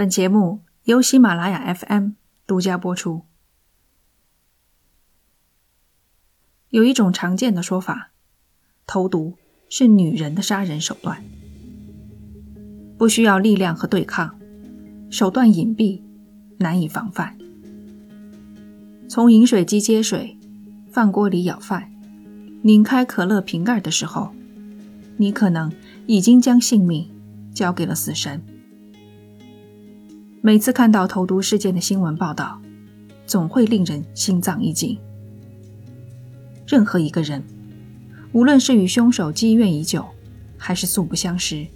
本节目由喜马拉雅 FM 独家播出。有一种常见的说法，投毒是女人的杀人手段，不需要力量和对抗，手段隐蔽，难以防范。从饮水机接水，饭锅里舀饭，拧开可乐瓶盖的时候，你可能已经将性命交给了死神。每次看到投毒事件的新闻报道，总会令人心脏一紧。任何一个人，无论是与凶手积怨已久，还是素不相识，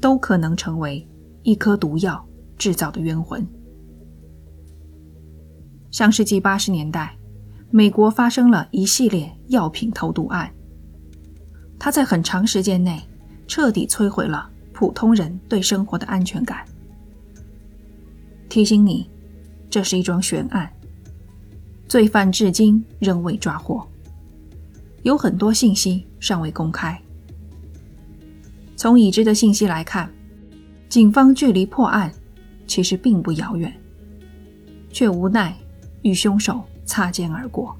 都可能成为一颗毒药制造的冤魂。上世纪八十年代，美国发生了一系列药品投毒案，它在很长时间内彻底摧毁了普通人对生活的安全感。提醒你，这是一桩悬案，罪犯至今仍未抓获，有很多信息尚未公开。从已知的信息来看，警方距离破案其实并不遥远，却无奈与凶手擦肩而过。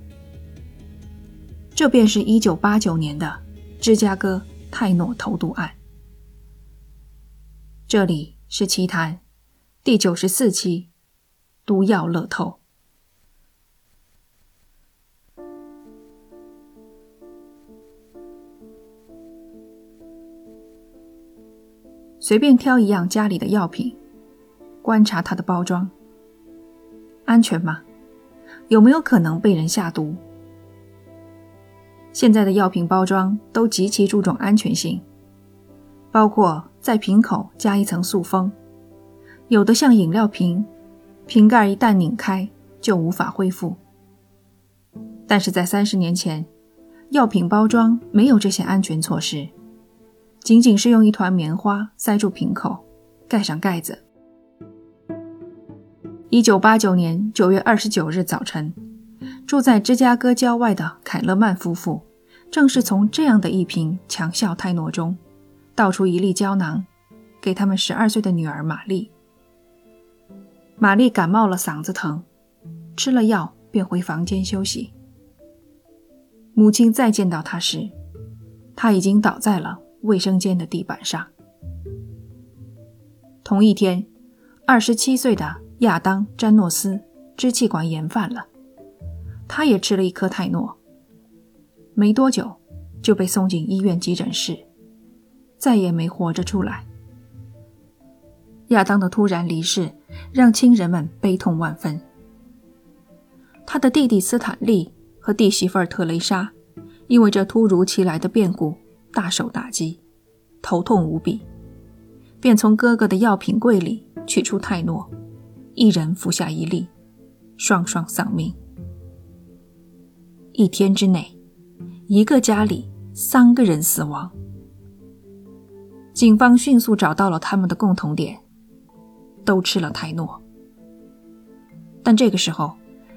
这便是一九八九年的芝加哥泰诺投毒案。这里是奇谈。第九十四期，毒药乐透。随便挑一样家里的药品，观察它的包装，安全吗？有没有可能被人下毒？现在的药品包装都极其注重安全性，包括在瓶口加一层塑封。有的像饮料瓶，瓶盖一旦拧开就无法恢复。但是在三十年前，药品包装没有这些安全措施，仅仅是用一团棉花塞住瓶口，盖上盖子。一九八九年九月二十九日早晨，住在芝加哥郊外的凯勒曼夫妇，正是从这样的一瓶强效泰诺中，倒出一粒胶囊，给他们十二岁的女儿玛丽。玛丽感冒了，嗓子疼，吃了药便回房间休息。母亲再见到她时，她已经倒在了卫生间的地板上。同一天，二十七岁的亚当·詹诺斯支气管炎犯了，他也吃了一颗泰诺，没多久就被送进医院急诊室，再也没活着出来。亚当的突然离世让亲人们悲痛万分。他的弟弟斯坦利和弟媳妇特蕾莎因为这突如其来的变故大受打击，头痛无比，便从哥哥的药品柜里取出泰诺，一人服下一粒，双双丧命。一天之内，一个家里三个人死亡。警方迅速找到了他们的共同点。都吃了泰诺，但这个时候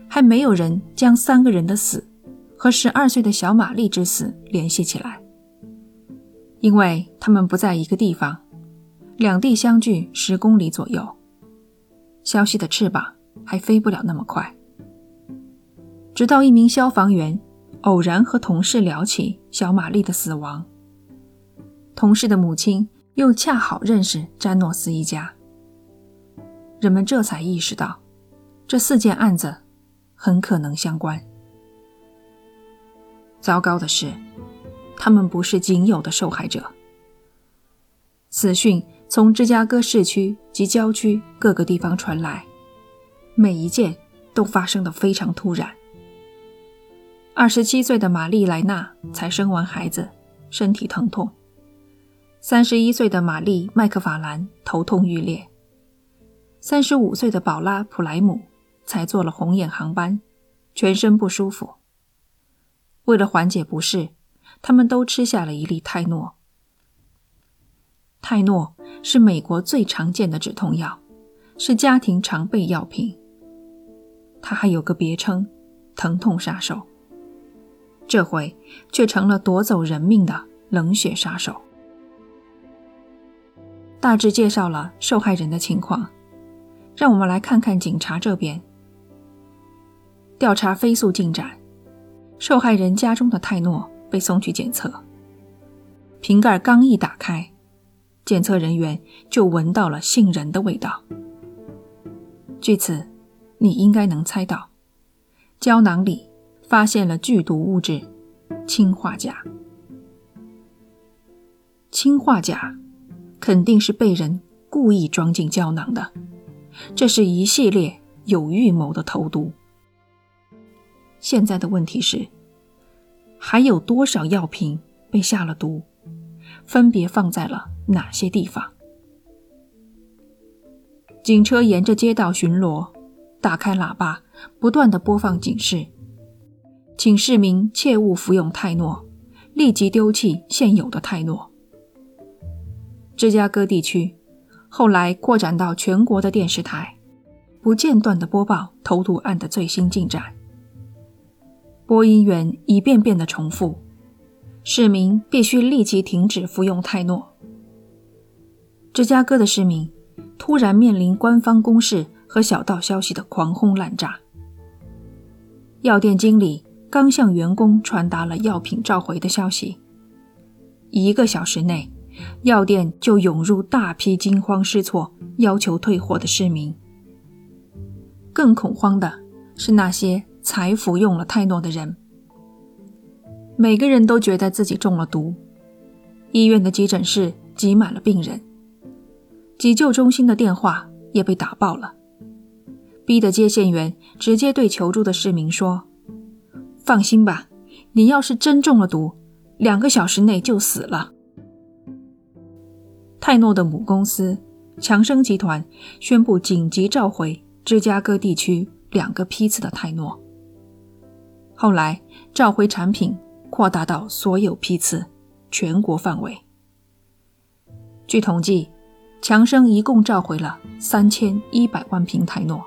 还没有人将三个人的死和十二岁的小玛丽之死联系起来，因为他们不在一个地方，两地相距十公里左右，消息的翅膀还飞不了那么快。直到一名消防员偶然和同事聊起小玛丽的死亡，同事的母亲又恰好认识詹诺斯一家。人们这才意识到，这四件案子很可能相关。糟糕的是，他们不是仅有的受害者。死讯从芝加哥市区及郊区各个地方传来，每一件都发生的非常突然。二十七岁的玛丽莱娜才生完孩子，身体疼痛；三十一岁的玛丽麦克法兰头痛欲裂。三十五岁的宝拉·普莱姆才坐了红眼航班，全身不舒服。为了缓解不适，他们都吃下了一粒泰诺。泰诺是美国最常见的止痛药，是家庭常备药品。它还有个别称“疼痛杀手”，这回却成了夺走人命的冷血杀手。大致介绍了受害人的情况。让我们来看看警察这边。调查飞速进展，受害人家中的泰诺被送去检测。瓶盖刚一打开，检测人员就闻到了杏仁的味道。据此，你应该能猜到，胶囊里发现了剧毒物质氰化钾。氰化钾肯定是被人故意装进胶囊的，这是一系列有预谋的投毒。现在的问题是，还有多少药品被下了毒？分别放在了哪些地方？警车沿着街道巡逻，打开喇叭，不断的播放警示，请市民切勿服用泰诺，立即丢弃现有的泰诺。芝加哥地区后来扩展到全国的电视台，不间断的播报投毒案的最新进展。播音员一遍遍的重复。市民必须立即停止服用泰诺。芝加哥的市民突然面临官方公示和小道消息的狂轰滥炸。药店经理刚向员工传达了药品召回的消息，一个小时内，药店就涌入大批惊慌失措、要求退货的市民。更恐慌的是那些才服用了泰诺的人。每个人都觉得自己中了毒，医院的急诊室挤满了病人，急救中心的电话也被打爆了，逼得接线员直接对求助的市民说：“放心吧，你要是真中了毒，两个小时内就死了。”泰诺的母公司强生集团宣布紧急召回芝加哥地区两个批次的泰诺，后来召回产品。扩大到所有批次，全国范围。据统计，强生一共召回了三千一百万瓶泰诺，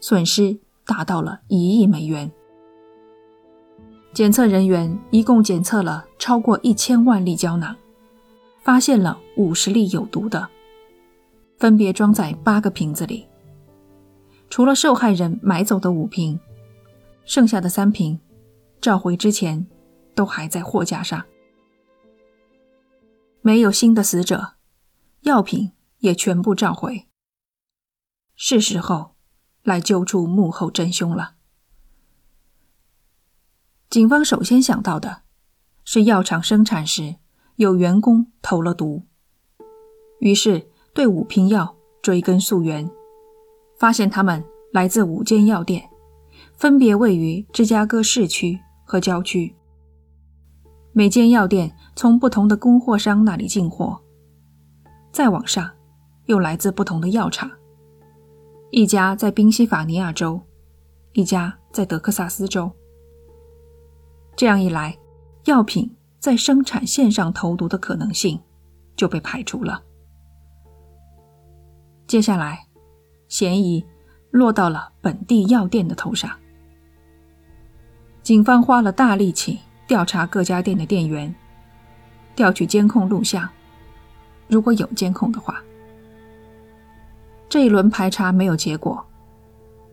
损失达到了一亿美元。检测人员一共检测了超过一千万粒胶囊，发现了五十粒有毒的，分别装在八个瓶子里。除了受害人买走的五瓶，剩下的三瓶召回之前。都还在货架上，没有新的死者，药品也全部召回。是时候来揪出幕后真凶了。警方首先想到的是药厂生产时有员工投了毒，于是对五瓶药追根溯源，发现他们来自五间药店，分别位于芝加哥市区和郊区。每间药店从不同的供货商那里进货，再往上，又来自不同的药厂。一家在宾夕法尼亚州，一家在德克萨斯州。这样一来，药品在生产线上投毒的可能性就被排除了。接下来，嫌疑落到了本地药店的头上。警方花了大力气。调查各家店的店员，调取监控录像，如果有监控的话。这一轮排查没有结果，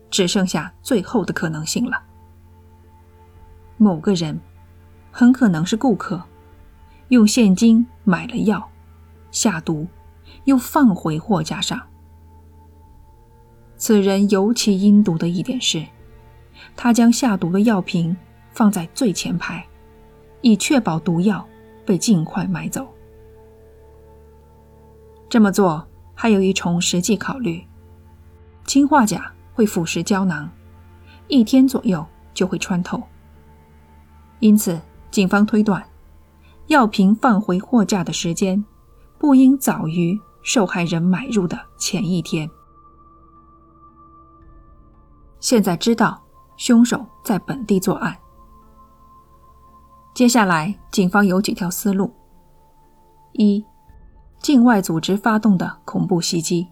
只剩下最后的可能性了。某个人，很可能是顾客，用现金买了药，下毒，又放回货架上。此人尤其阴毒的一点是，他将下毒的药瓶放在最前排。以确保毒药被尽快买走。这么做还有一重实际考虑：氰化钾会腐蚀胶囊，一天左右就会穿透。因此，警方推断，药瓶放回货架的时间不应早于受害人买入的前一天。现在知道凶手在本地作案。接下来，警方有几条思路：一、境外组织发动的恐怖袭击。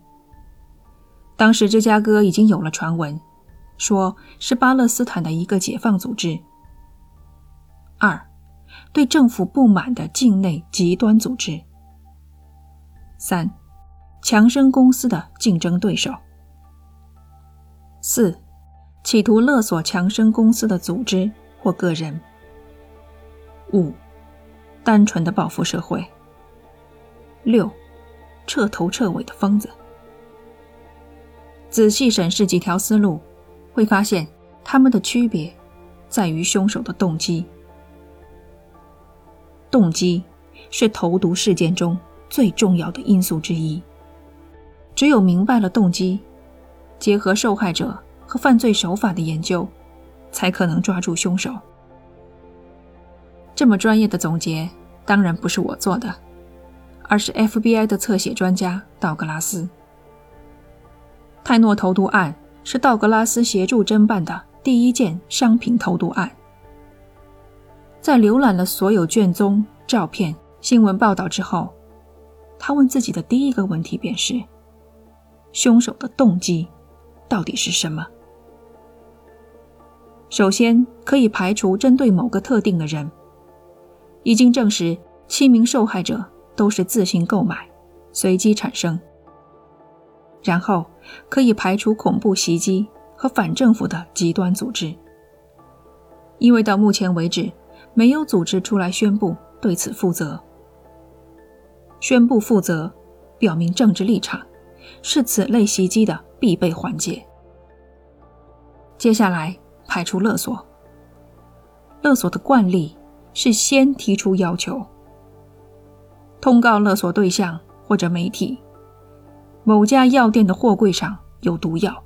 当时芝加哥已经有了传闻，说是巴勒斯坦的一个解放组织。二、对政府不满的境内极端组织。三、强生公司的竞争对手。四、企图勒索强生公司的组织或个人；五、单纯的报复社会；六、彻头彻尾的疯子。仔细审视几条思路，会发现他们的区别在于凶手的动机。动机是投毒事件中最重要的因素之一。只有明白了动机，结合受害者和犯罪手法的研究，才可能抓住凶手。这么专业的总结当然不是我做的，而是 FBI 的侧写专家道格拉斯。泰诺投毒案是道格拉斯协助侦办的第一件商品投毒案。在浏览了所有卷宗、照片、新闻报道之后，他问自己的第一个问题便是。凶手的动机到底是什么？首先可以排除针对某个特定的人。已经证实，七名受害者都是自行购买、随机产生。然后可以排除恐怖袭击和反政府的极端组织，因为到目前为止，没有组织出来宣布对此负责。宣布负责，表明政治立场。是此类袭击的必备环节。接下来排除勒索。勒索的惯例是先提出要求，通告勒索对象或者媒体，某家药店的货柜上有毒药，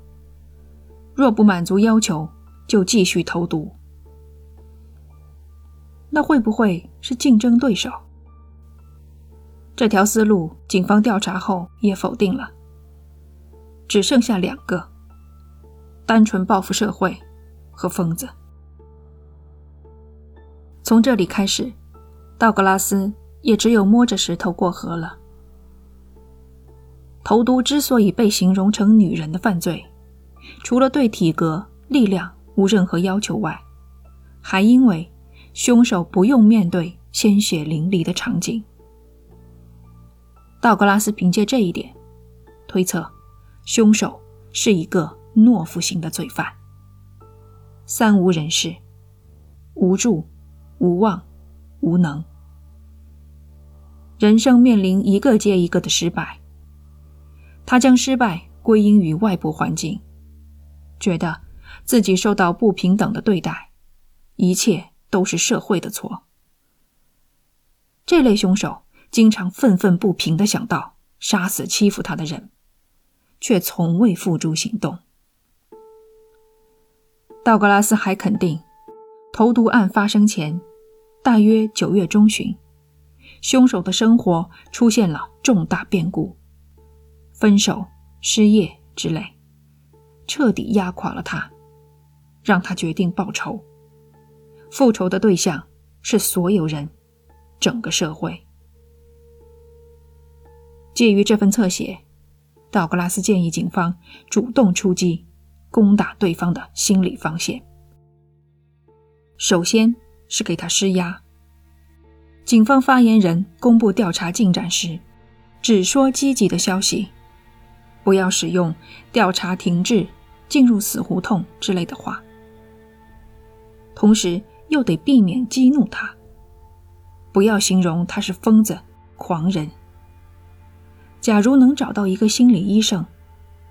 若不满足要求，就继续投毒。那会不会是竞争对手？这条思路，警方调查后也否定了。只剩下两个：单纯报复社会和疯子。从这里开始，道格拉斯也只有摸着石头过河了。投毒之所以被形容成女人的犯罪，除了对体格、力量无任何要求外，还因为凶手不用面对鲜血淋漓的场景。道格拉斯凭借这一点推测。凶手是一个懦夫型的罪犯，三无人士，无助、无望、无能，人生面临一个接一个的失败。他将失败归因于外部环境，觉得自己受到不平等的对待，一切都是社会的错。这类凶手经常愤愤不平的想到杀死欺负他的人。却从未付诸行动。道格拉斯还肯定，投毒案发生前，大约九月中旬，凶手的生活出现了重大变故，分手、失业之类，彻底压垮了他，让他决定报仇。复仇的对象是所有人，整个社会。基于这份侧写。道格拉斯建议警方主动出击，攻打对方的心理防线。首先是给他施压。警方发言人公布调查进展时，只说积极的消息，不要使用“调查停滞”“进入死胡同”之类的话。同时又得避免激怒他，不要形容他是疯子、狂人。假如能找到一个心理医生，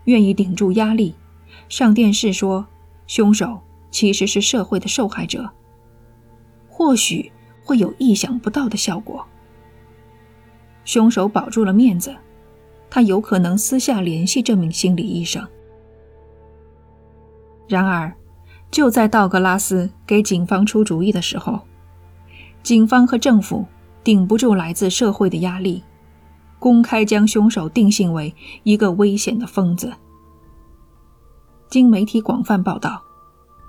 愿意顶住压力，上电视说凶手其实是社会的受害者，或许会有意想不到的效果。凶手保住了面子，他有可能私下联系这名心理医生。然而，就在道格拉斯给警方出主意的时候，警方和政府顶不住来自社会的压力。公开将凶手定性为一个危险的疯子。经媒体广泛报道，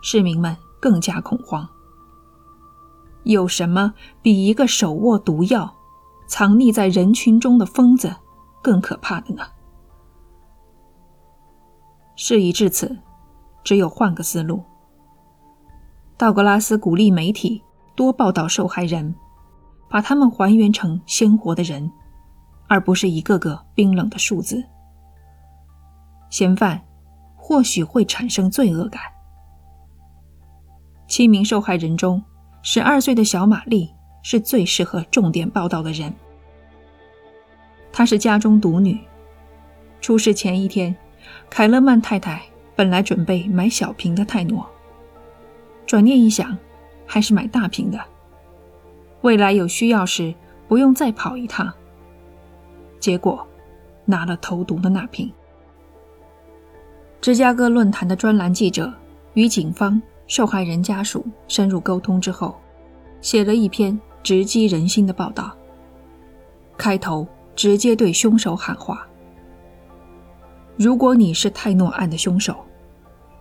市民们更加恐慌。有什么比一个手握毒药、藏匿在人群中的疯子更可怕的呢？事已至此，只有换个思路。道格拉斯鼓励媒体多报道受害人，把他们还原成鲜活的人。而不是一个个冰冷的数字。嫌犯或许会产生罪恶感。七名受害人中，十二岁的小玛丽是最适合重点报道的人。她是家中独女，出事前一天，凯勒曼太太本来准备买小瓶的泰诺，转念一想，还是买大瓶的，未来有需要时不用再跑一趟。结果，拿了投毒的那瓶。芝加哥论坛的专栏记者与警方。受害人家属深入沟通之后，写了一篇直击人心的报道。开头直接对凶手喊话：“如果你是泰诺案的凶手，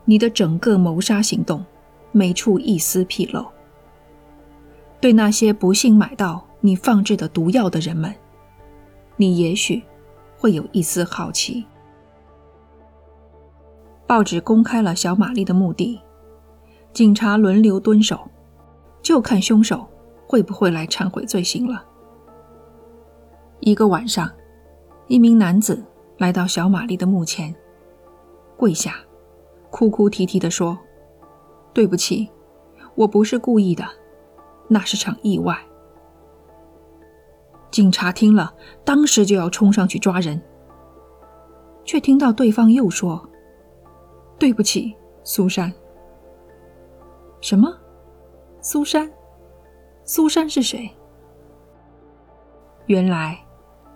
你的整个谋杀行动没处一丝纰漏。对那些不幸买到你放置的毒药的人们，你也许会有一丝好奇。”报纸公开了小玛丽的目的。警察轮流蹲守，就看凶手会不会来忏悔罪行了。一个晚上，一名男子来到小玛丽的墓前，跪下，哭哭啼啼地说：“对不起，我不是故意的，那是场意外。”警察听了，当时就要冲上去抓人，却听到对方又说：“对不起，苏珊。”什么？苏珊？苏珊是谁？原来，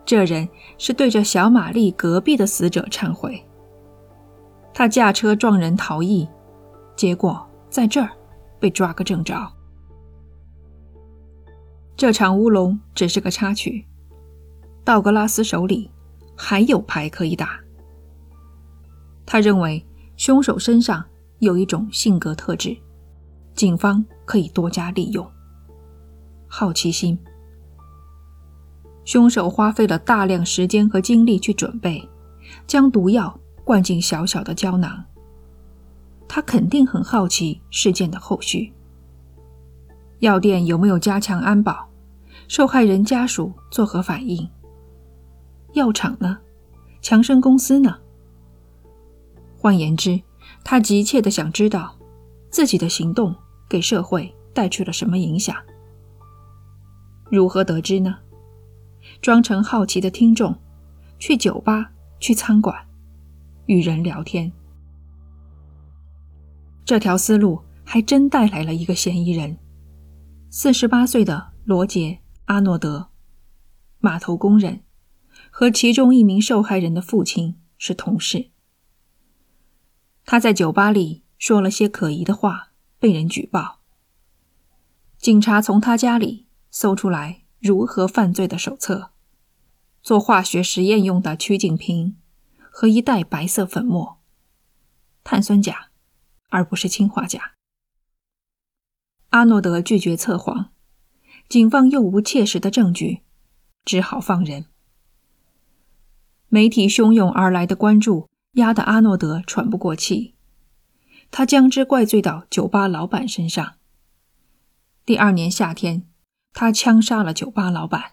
这人是对着小玛丽隔壁的死者忏悔。他驾车撞人逃逸，结果在这儿被抓个正着。这场乌龙只是个插曲，道格拉斯手里还有牌可以打。他认为凶手身上有一种性格特质。警方可以多加利用。好奇心，凶手花费了大量时间和精力去准备，将毒药灌进小小的胶囊。他肯定很好奇事件的后续。药店有没有加强安保？受害人家属作何反应？药厂呢？强生公司呢？换言之，他急切的想知道自己的行动。给社会带去了什么影响？如何得知呢？装成好奇的听众，去酒吧、去餐馆，与人聊天。这条思路还真带来了一个嫌疑人：四十八岁的罗杰·阿诺德，码头工人，和其中一名受害人的父亲是同事。他在酒吧里说了些可疑的话。被人举报，警察从他家里搜出来如何犯罪的手册、做化学实验用的曲颈瓶和一袋白色粉末，碳酸钾，而不是氰化钾。阿诺德拒绝测谎，警方又无切实的证据，只好放人。媒体汹涌而来的关注压得阿诺德喘不过气。他将之怪罪到酒吧老板身上。第二年夏天，他枪杀了酒吧老板。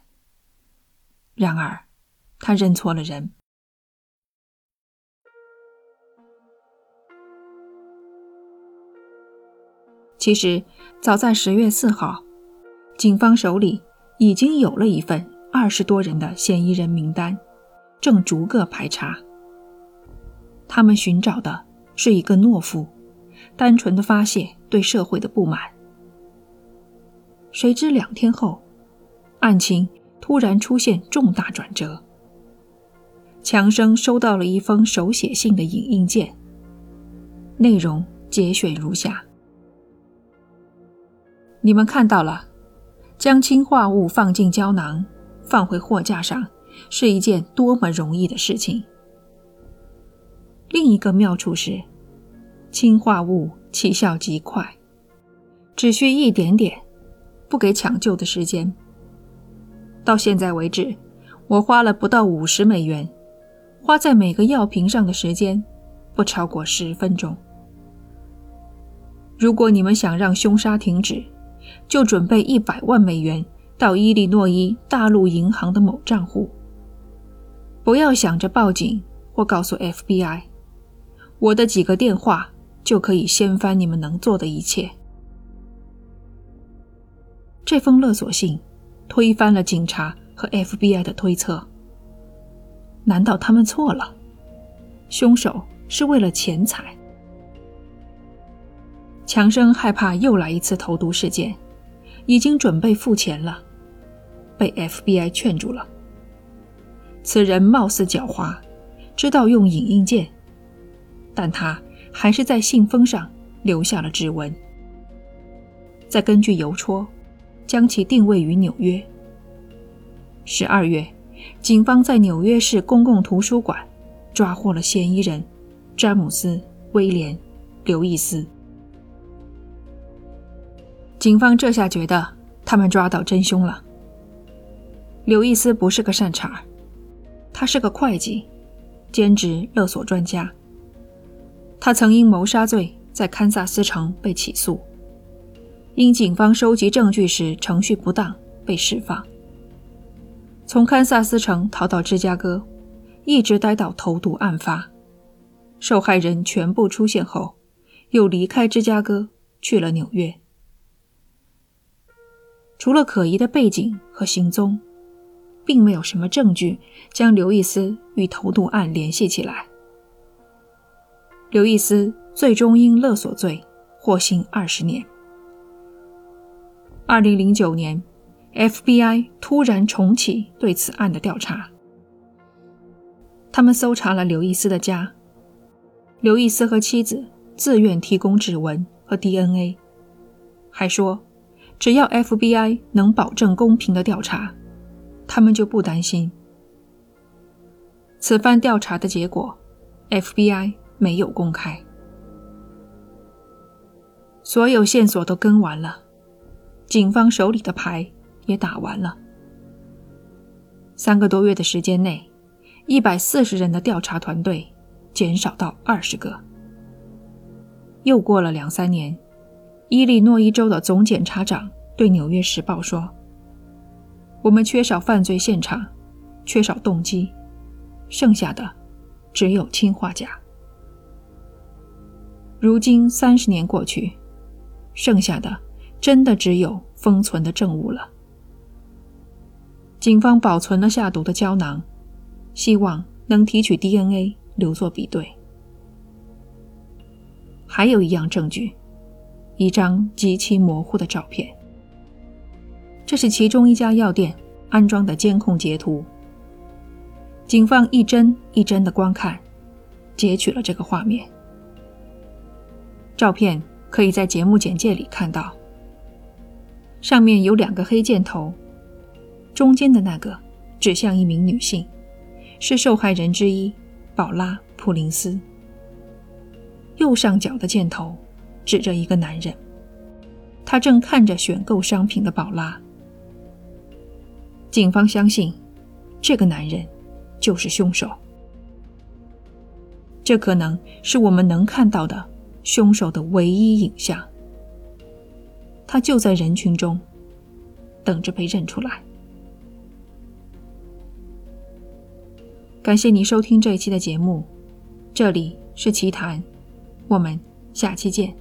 然而，他认错了人。其实，早在十月四号，警方手里已经有了一份二十多人的嫌疑人名单，正逐个排查。他们寻找的是一个懦夫。单纯的发泄对社会的不满。谁知两天后，案情突然出现重大转折。强生收到了一封手写信的影印件，内容节选如下：你们看到了，将氰化物放进胶囊，放回货架上，是一件多么容易的事情。另一个妙处是。氰化物起效极快，只需一点点，不给抢救的时间。到现在为止，我花了不到五十美元，花在每个药瓶上的时间不超过十分钟。如果你们想让凶杀停止，就准备一百万美元到伊利诺伊大陆银行的某账户。不要想着报警或告诉 FBI。我的几个电话就可以掀翻你们能做的一切。这封勒索信推翻了警察和 FBI 的推测。难道他们错了？凶手是为了钱财？强生害怕又来一次投毒事件，已经准备付钱了，被 FBI 劝住了。此人貌似狡猾，知道用影印件，但他还是在信封上留下了指纹，再根据邮戳将其定位于纽约。十二月。警方在纽约市公共图书馆抓获了嫌疑人詹姆斯·威廉·刘易斯。警方这下觉得他们抓到真凶了。刘易斯不是个善茬，他是个会计，兼职勒索专家。他曾因谋杀罪在堪萨斯城被起诉，因警方收集证据时程序不当被释放。从堪萨斯城逃到芝加哥，一直待到投毒案发，受害人全部出现后，又离开芝加哥去了纽约。除了可疑的背景和行踪，并没有什么证据将刘易斯与投毒案联系起来。刘易斯最终因勒索罪获刑二十年。二零零九年。FBI 突然重启对此案的调查。他们搜查了刘易斯的家，刘易斯和妻子自愿提供指纹和 DNA，还说只要 FBI 能保证公平的调查，他们就不担心。此番调查的结果，FBI 没有公开，所有线索都跟完了，警方手里的牌。也打完了。三个多月的时间内，一百四十人的调查团队减少到二十个。又过了两三年，伊利诺伊州的总检察长对《纽约时报》说：“我们缺少犯罪现场，缺少动机，剩下的只有氰化钾。”如今三十年过去，剩下的真的只有封存的证物了。警方保存了下毒的胶囊，希望能提取 DNA 留作比对。还有一样证据，一张极其模糊的照片。这是其中一家药店安装的监控截图。警方一帧一帧的观看，截取了这个画面。照片可以在节目简介里看到，上面有两个黑箭头。中间的那个指向一名女性，是受害人之一宝拉·普林斯。右上角的箭头指着一个男人，他正看着选购商品的宝拉。警方相信，这个男人就是凶手。这可能是我们能看到的凶手的唯一影像。他就在人群中，等着被认出来。感谢你收听这一期的节目，这里是奇谈，我们下期见。